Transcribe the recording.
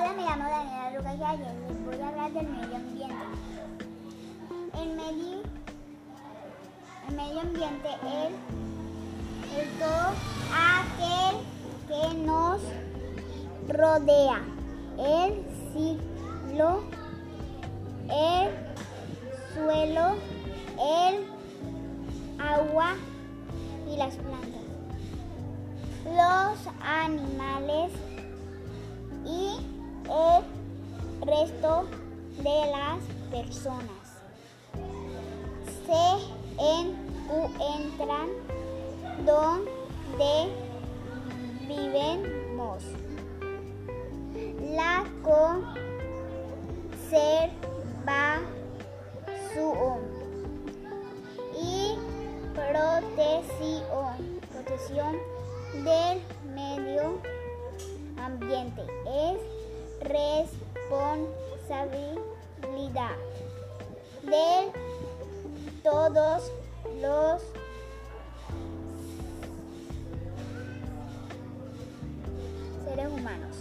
Hola, me llamo Daniela Lucas y ayer les voy a hablar del medio ambiente. El medio, el medio ambiente es, es todo aquel que nos rodea. El ciclo, el suelo, el agua y las plantas. Los animales resto de las personas se encuentran donde vivimos. La conservación y protección, protección del medio ambiente es responsabilidad de todos los seres humanos.